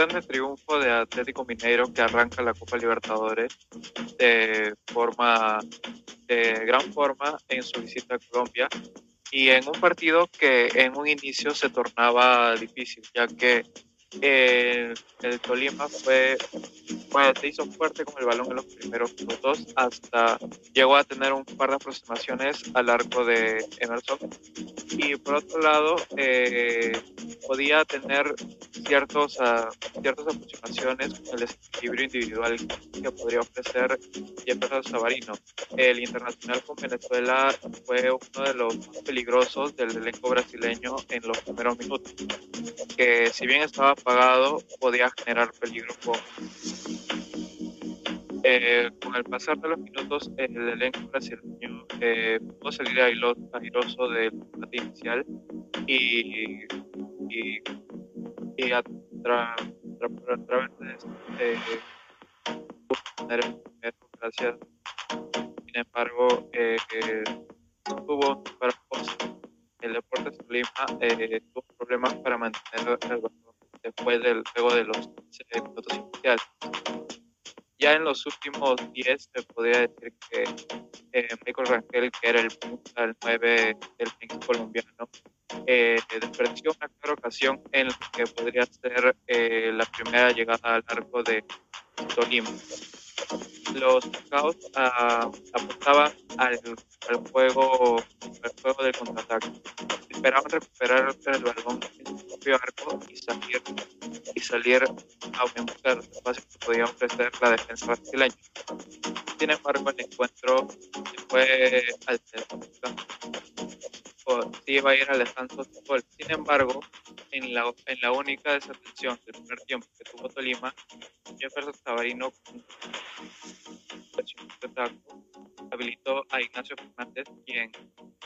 sorprendente triunfo de Atlético Mineiro que arranca la Copa Libertadores de forma de gran forma en su visita a Colombia y en un partido que en un inicio se tornaba difícil, ya que eh, el Tolima fue, se hizo fuerte con el balón en los primeros minutos hasta llegó a tener un par de aproximaciones al arco de Emerson y por otro lado eh, podía tener ciertos, uh, ciertas aproximaciones con el desequilibrio individual que podría ofrecer Jefferson Savarino. El internacional con Venezuela fue uno de los más peligrosos del elenco brasileño en los primeros minutos, que si bien estaba apagado podía generar peligro con, eh, con el pasar de los minutos el elenco brasileño eh, pudo salir airoso del combate inicial y, y, y a, tra, tra, tra, través de el primero gracias. Sin embargo eh, tuvo para el Deportes Tolima eh, tuvo problemas para mantener el balón después del juego de los 15 minutos iniciales. Ya en los últimos 10 se podría decir que eh, Michael Rangel, que era el punta, el 9 del equipo colombiano, eh, desperdició una clara ocasión en la que podría ser eh, la primera llegada al arco de Tolima. Los scouts uh, apuntaban al, al, juego, al juego del contraataque. Esperaban recuperar el balón en su propio arco y salir, y salir a aumentar el espacio que podía ofrecer la defensa brasileña. Sin embargo, el encuentro fue al sí iba a ir al descanso gol. Sin embargo, en la, en la única desatención del primer tiempo que tuvo Tolima, Jefferson Sabarino habilitó a Ignacio Fernández, quien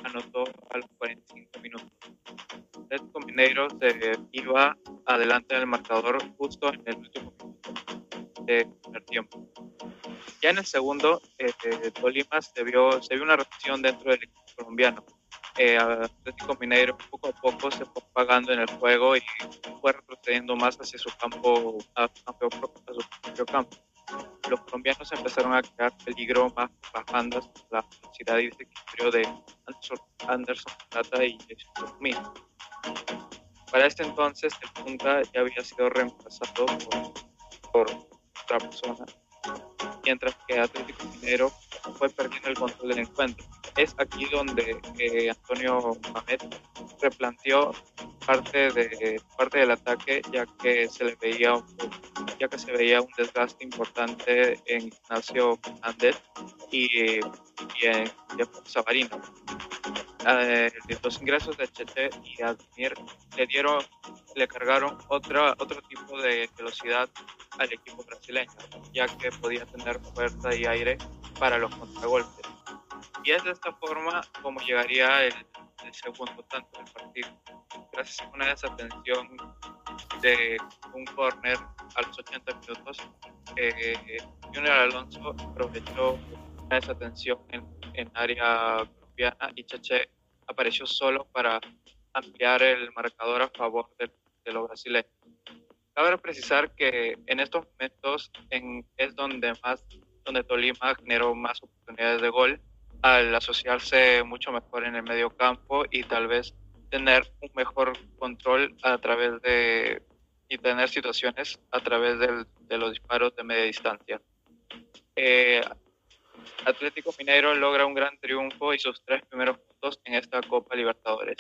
anotó a los 45 minutos. Atlético Mineiro se iba adelante en el marcador justo en el último minuto del primer tiempo. Ya en el segundo, eh, Tolima se vio, se vio una reacción dentro del equipo colombiano. Eh, Atlético Mineiro poco a poco se fue pagando en el juego y fue retrocediendo más hacia su campo, a, su propio campo los colombianos empezaron a crear peligro más las bandas, la velocidad y desequilibrio de Anderson, Anderson Plata y Smith. Para este entonces, el punta ya había sido reemplazado por, por otra persona, mientras que Atlético Minero fue perdiendo el control del encuentro. Es aquí donde eh, Antonio Mamet replanteó parte de parte del ataque ya que se le veía ya que se veía un desgaste importante en Ignacio Fernández y, y en Sabarino. Eh, los ingresos de Chete y Admir le dieron le cargaron otra, otro tipo de velocidad al equipo brasileño, ya que podía tener fuerza y aire para los contragolpes. Y es de esta forma como llegaría el, el segundo tanto del partido. A una desatención de un corner a los 80 minutos, eh, Junior Alonso aprovechó una desatención en, en área colombiana y Cheche apareció solo para ampliar el marcador a favor de, de los brasileños. Cabe precisar que en estos momentos en, es donde más donde Tolima generó más oportunidades de gol al asociarse mucho mejor en el medio campo y tal vez tener un mejor control a través de y tener situaciones a través del, de los disparos de media distancia. Eh, Atlético Mineiro logra un gran triunfo y sus tres primeros puntos en esta Copa Libertadores.